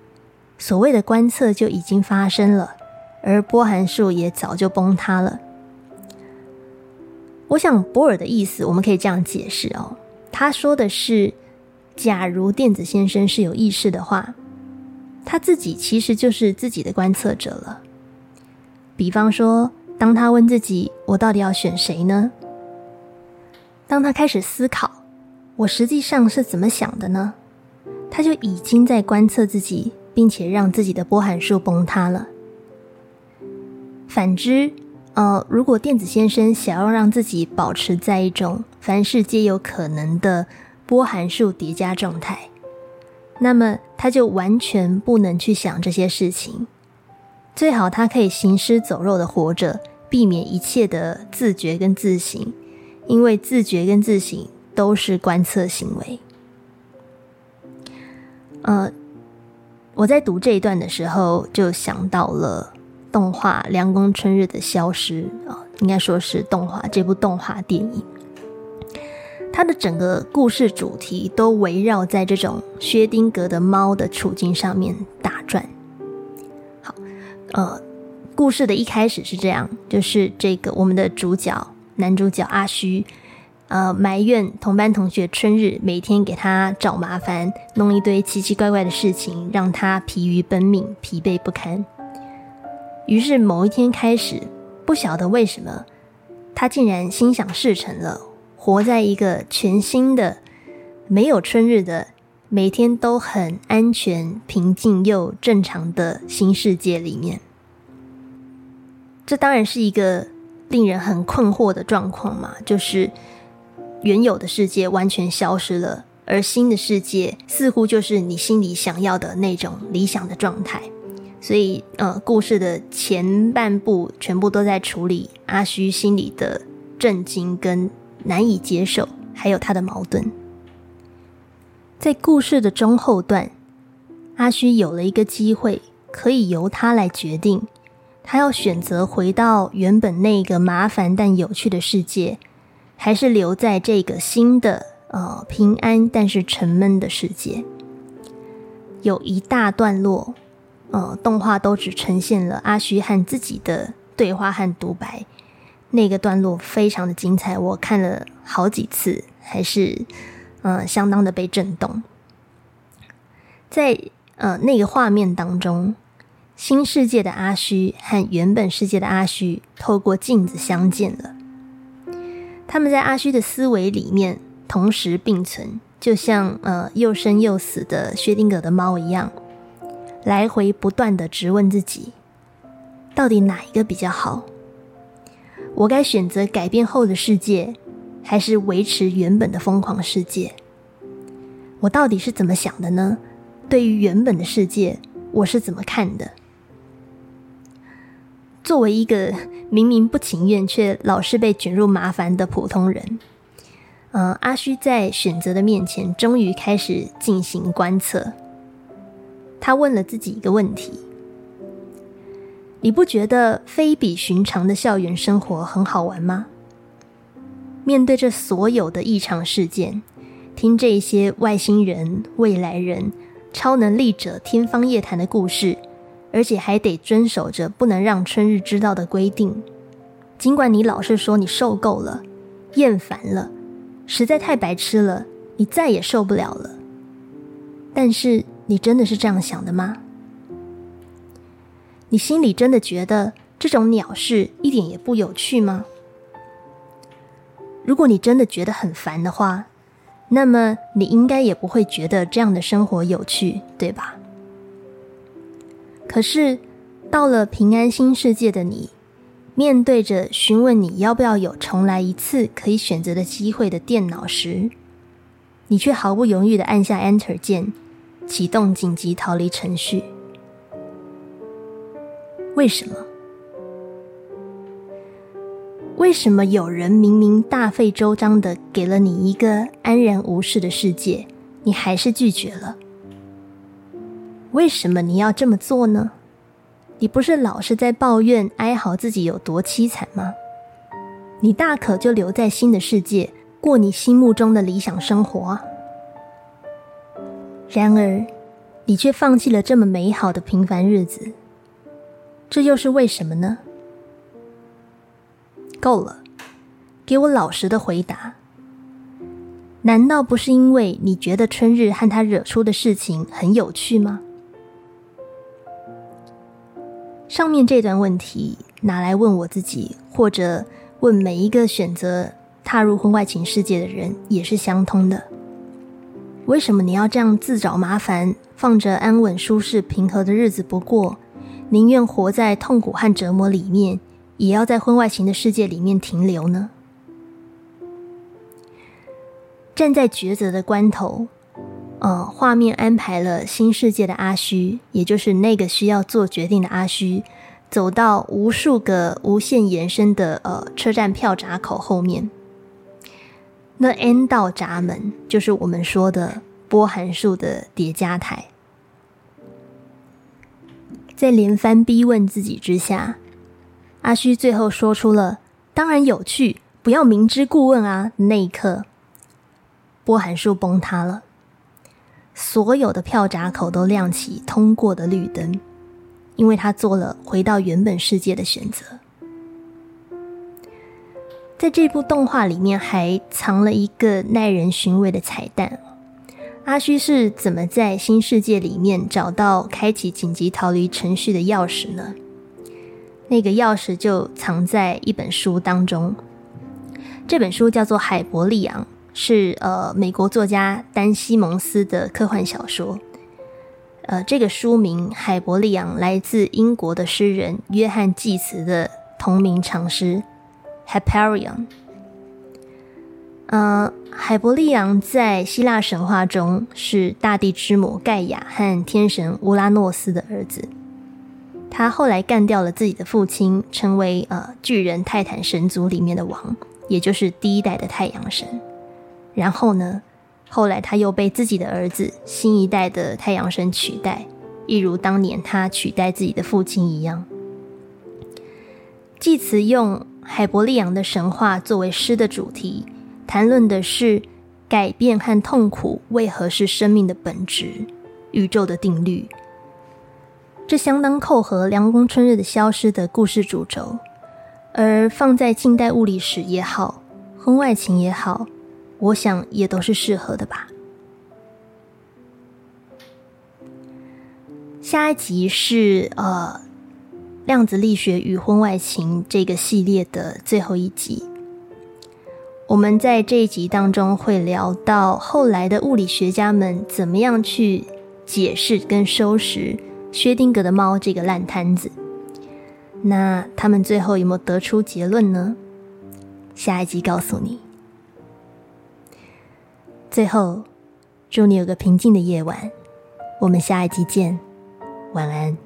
所谓的观测就已经发生了，而波函数也早就崩塌了。我想，波尔的意思我们可以这样解释哦，他说的是，假如电子先生是有意识的话，他自己其实就是自己的观测者了。比方说，当他问自己：“我到底要选谁呢？”当他开始思考：“我实际上是怎么想的呢？”他就已经在观测自己，并且让自己的波函数崩塌了。反之，呃，如果电子先生想要让自己保持在一种凡事皆有可能的波函数叠加状态，那么他就完全不能去想这些事情。最好他可以行尸走肉的活着，避免一切的自觉跟自省，因为自觉跟自省都是观测行为。呃，我在读这一段的时候，就想到了动画《凉宫春日的消失》啊，应该说是动画这部动画电影，它的整个故事主题都围绕在这种薛丁格的猫的处境上面打转。呃，故事的一开始是这样，就是这个我们的主角男主角阿虚，呃，埋怨同班同学春日每天给他找麻烦，弄一堆奇奇怪怪的事情，让他疲于奔命，疲惫不堪。于是某一天开始，不晓得为什么，他竟然心想事成了，活在一个全新的、没有春日的。每天都很安全、平静又正常的新世界里面，这当然是一个令人很困惑的状况嘛。就是原有的世界完全消失了，而新的世界似乎就是你心里想要的那种理想的状态。所以，呃，故事的前半部全部都在处理阿虚心里的震惊跟难以接受，还有他的矛盾。在故事的中后段，阿虚有了一个机会，可以由他来决定，他要选择回到原本那个麻烦但有趣的世界，还是留在这个新的呃平安但是沉闷的世界。有一大段落，呃，动画都只呈现了阿虚和自己的对话和独白，那个段落非常的精彩，我看了好几次，还是。嗯，相当的被震动。在呃那个画面当中，新世界的阿虚和原本世界的阿虚透过镜子相见了。他们在阿虚的思维里面同时并存，就像呃又生又死的薛定谔的猫一样，来回不断的质问自己：到底哪一个比较好？我该选择改变后的世界？还是维持原本的疯狂世界？我到底是怎么想的呢？对于原本的世界，我是怎么看的？作为一个明明不情愿却老是被卷入麻烦的普通人，嗯，阿虚在选择的面前，终于开始进行观测。他问了自己一个问题：你不觉得非比寻常的校园生活很好玩吗？面对这所有的异常事件，听这些外星人、未来人、超能力者天方夜谭的故事，而且还得遵守着不能让春日知道的规定。尽管你老是说你受够了、厌烦了，实在太白痴了，你再也受不了了。但是你真的是这样想的吗？你心里真的觉得这种鸟事一点也不有趣吗？如果你真的觉得很烦的话，那么你应该也不会觉得这样的生活有趣，对吧？可是到了平安新世界的你，面对着询问你要不要有重来一次可以选择的机会的电脑时，你却毫不犹豫的按下 Enter 键，启动紧急逃离程序。为什么？为什么有人明明大费周章的给了你一个安然无事的世界，你还是拒绝了？为什么你要这么做呢？你不是老是在抱怨哀嚎自己有多凄惨吗？你大可就留在新的世界，过你心目中的理想生活。然而，你却放弃了这么美好的平凡日子，这又是为什么呢？够了，给我老实的回答。难道不是因为你觉得春日和他惹出的事情很有趣吗？上面这段问题拿来问我自己，或者问每一个选择踏入婚外情世界的人，也是相通的。为什么你要这样自找麻烦，放着安稳、舒适、平和的日子不过，宁愿活在痛苦和折磨里面？也要在婚外情的世界里面停留呢？站在抉择的关头，呃，画面安排了新世界的阿虚，也就是那个需要做决定的阿虚，走到无数个无限延伸的呃车站票闸口后面。那 N 道闸门就是我们说的波函数的叠加台，在连番逼问自己之下。阿虚最后说出了“当然有趣，不要明知故问啊”那一刻，波函数崩塌了，所有的票闸口都亮起通过的绿灯，因为他做了回到原本世界的选择。在这部动画里面还藏了一个耐人寻味的彩蛋：阿虚是怎么在新世界里面找到开启紧急逃离程序的钥匙呢？那个钥匙就藏在一本书当中，这本书叫做《海伯利昂》，是呃美国作家丹西蒙斯的科幻小说。呃，这个书名《海伯利昂》来自英国的诗人约翰济慈的同名长诗《Hyperion》。呃，海伯利昂在希腊神话中是大地之母盖亚和天神乌拉诺斯的儿子。他后来干掉了自己的父亲，成为呃巨人泰坦神族里面的王，也就是第一代的太阳神。然后呢，后来他又被自己的儿子新一代的太阳神取代，一如当年他取代自己的父亲一样。祭词用海伯利昂的神话作为诗的主题，谈论的是改变和痛苦为何是生命的本质，宇宙的定律。这相当扣合凉宫春日的消失的故事主轴，而放在近代物理史也好，婚外情也好，我想也都是适合的吧。下一集是呃量子力学与婚外情这个系列的最后一集。我们在这一集当中会聊到后来的物理学家们怎么样去解释跟收拾。薛定谔的猫这个烂摊子，那他们最后有没有得出结论呢？下一集告诉你。最后，祝你有个平静的夜晚。我们下一集见，晚安。